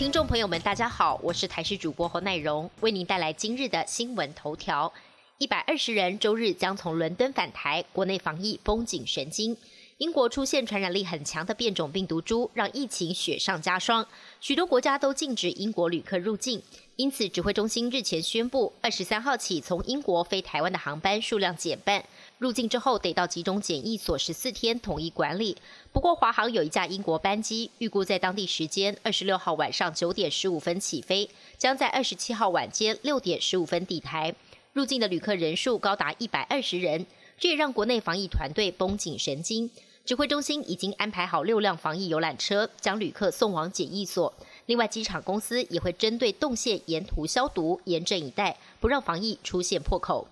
听众朋友们，大家好，我是台视主播侯乃荣，为您带来今日的新闻头条。一百二十人周日将从伦敦返台，国内防疫绷紧神经。英国出现传染力很强的变种病毒株，让疫情雪上加霜，许多国家都禁止英国旅客入境。因此，指挥中心日前宣布，二十三号起从英国飞台湾的航班数量减半，入境之后得到集中检疫所十四天统一管理。不过，华航有一架英国班机，预估在当地时间二十六号晚上九点十五分起飞，将在二十七号晚间六点十五分抵台。入境的旅客人数高达一百二十人，这也让国内防疫团队绷紧神经。指挥中心已经安排好六辆防疫游览车，将旅客送往检疫所。另外，机场公司也会针对动线沿途消毒，严阵以待，不让防疫出现破口。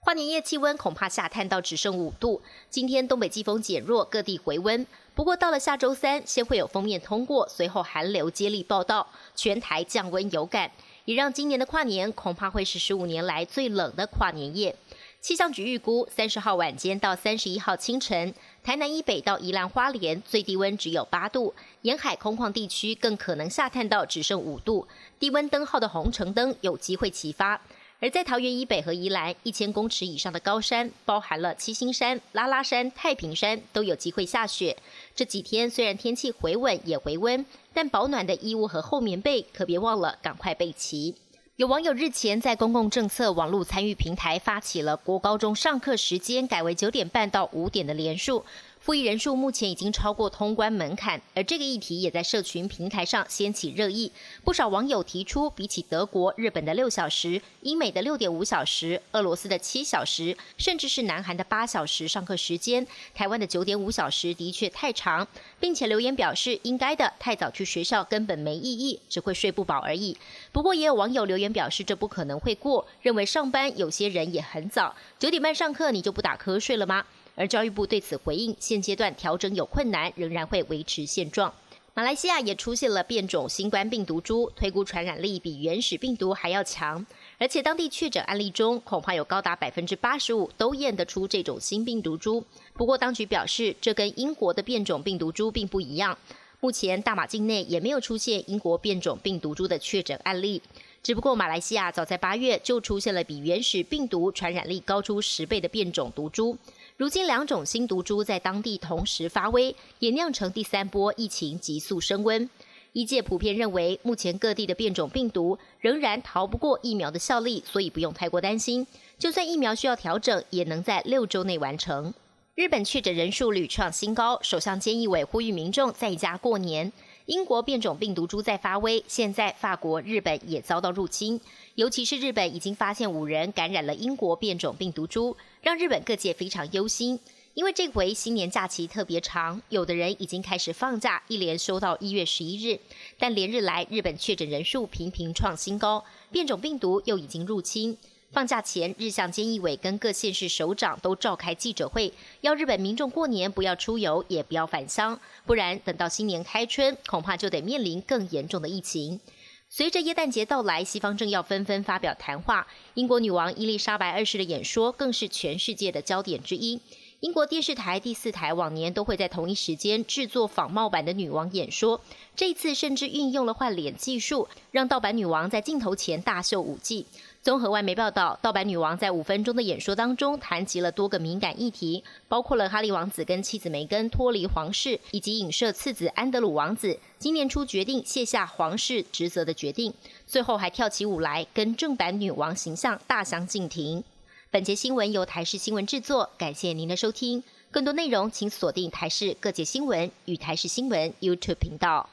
跨年夜气温恐怕下探到只剩五度。今天东北季风减弱，各地回温。不过到了下周三，先会有锋面通过，随后寒流接力报道，全台降温有感，也让今年的跨年恐怕会是十五年来最冷的跨年夜。气象局预估，三十号晚间到三十一号清晨，台南以北到宜兰花莲最低温只有八度，沿海空旷地区更可能下探到只剩五度，低温灯号的红橙灯有机会齐发。而在桃园以北和宜兰一千公尺以上的高山，包含了七星山、拉拉山、太平山，都有机会下雪。这几天虽然天气回稳也回温，但保暖的衣物和厚棉被可别忘了赶快备齐。有网友日前在公共政策网络参与平台发起了国高中上课时间改为九点半到五点的连数。复议人数目前已经超过通关门槛，而这个议题也在社群平台上掀起热议。不少网友提出，比起德国、日本的六小时、英美的六点五小时、俄罗斯的七小时，甚至是南韩的八小时上课时间，台湾的九点五小时的确太长，并且留言表示应该的，太早去学校根本没意义，只会睡不饱而已。不过也有网友留言表示，这不可能会过，认为上班有些人也很早，九点半上课你就不打瞌睡了吗？而教育部对此回应，现阶段调整有困难，仍然会维持现状。马来西亚也出现了变种新冠病毒株，推估传染力比原始病毒还要强，而且当地确诊案例中，恐怕有高达百分之八十五都验得出这种新病毒株。不过，当局表示，这跟英国的变种病毒株并不一样。目前大马境内也没有出现英国变种病毒株的确诊案例。只不过，马来西亚早在八月就出现了比原始病毒传染力高出十倍的变种毒株。如今，两种新毒株在当地同时发威，也酿成第三波疫情急速升温。医界普遍认为，目前各地的变种病毒仍然逃不过疫苗的效力，所以不用太过担心。就算疫苗需要调整，也能在六周内完成。日本确诊人数屡创新高，首相菅义伟呼吁民众在家过年。英国变种病毒株在发威，现在法国、日本也遭到入侵，尤其是日本已经发现五人感染了英国变种病毒株，让日本各界非常忧心。因为这回新年假期特别长，有的人已经开始放假，一连休到一月十一日。但连日来日本确诊人数频频创新高，变种病毒又已经入侵。放假前，日向菅义伟跟各县市首长都召开记者会，要日本民众过年不要出游，也不要返乡，不然等到新年开春，恐怕就得面临更严重的疫情。随着耶诞节到来，西方政要纷纷发表谈话，英国女王伊丽莎白二世的演说更是全世界的焦点之一。英国电视台第四台往年都会在同一时间制作仿冒版的女王演说，这次甚至运用了换脸技术，让盗版女王在镜头前大秀舞技。综合外媒报道，盗版女王在五分钟的演说当中谈及了多个敏感议题，包括了哈利王子跟妻子梅根脱离皇室，以及影射次子安德鲁王子今年初决定卸下皇室职责的决定。最后还跳起舞来，跟正版女王形象大相径庭。本节新闻由台视新闻制作，感谢您的收听。更多内容请锁定台视各界新闻与台视新闻 YouTube 频道。